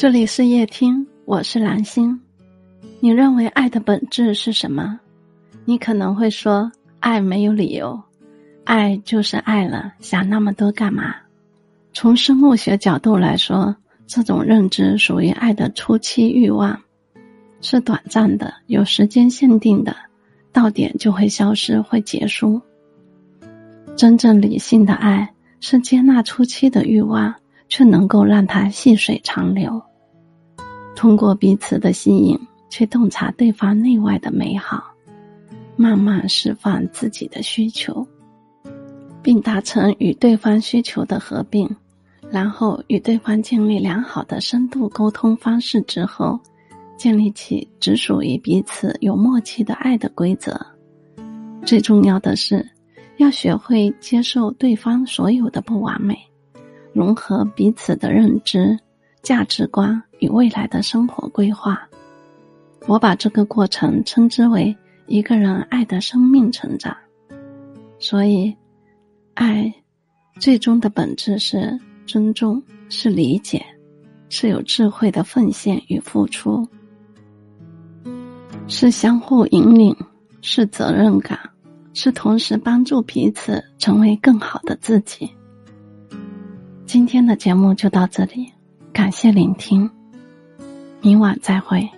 这里是夜听，我是蓝心。你认为爱的本质是什么？你可能会说，爱没有理由，爱就是爱了，想那么多干嘛？从生物学角度来说，这种认知属于爱的初期欲望，是短暂的，有时间限定的，到点就会消失，会结束。真正理性的爱是接纳初期的欲望，却能够让它细水长流。通过彼此的吸引，去洞察对方内外的美好，慢慢释放自己的需求，并达成与对方需求的合并，然后与对方建立良好的深度沟通方式之后，建立起只属于彼此有默契的爱的规则。最重要的是，要学会接受对方所有的不完美，融合彼此的认知。价值观与未来的生活规划，我把这个过程称之为一个人爱的生命成长。所以，爱最终的本质是尊重，是理解，是有智慧的奉献与付出，是相互引领，是责任感，是同时帮助彼此成为更好的自己。今天的节目就到这里。感谢聆听，明晚再会。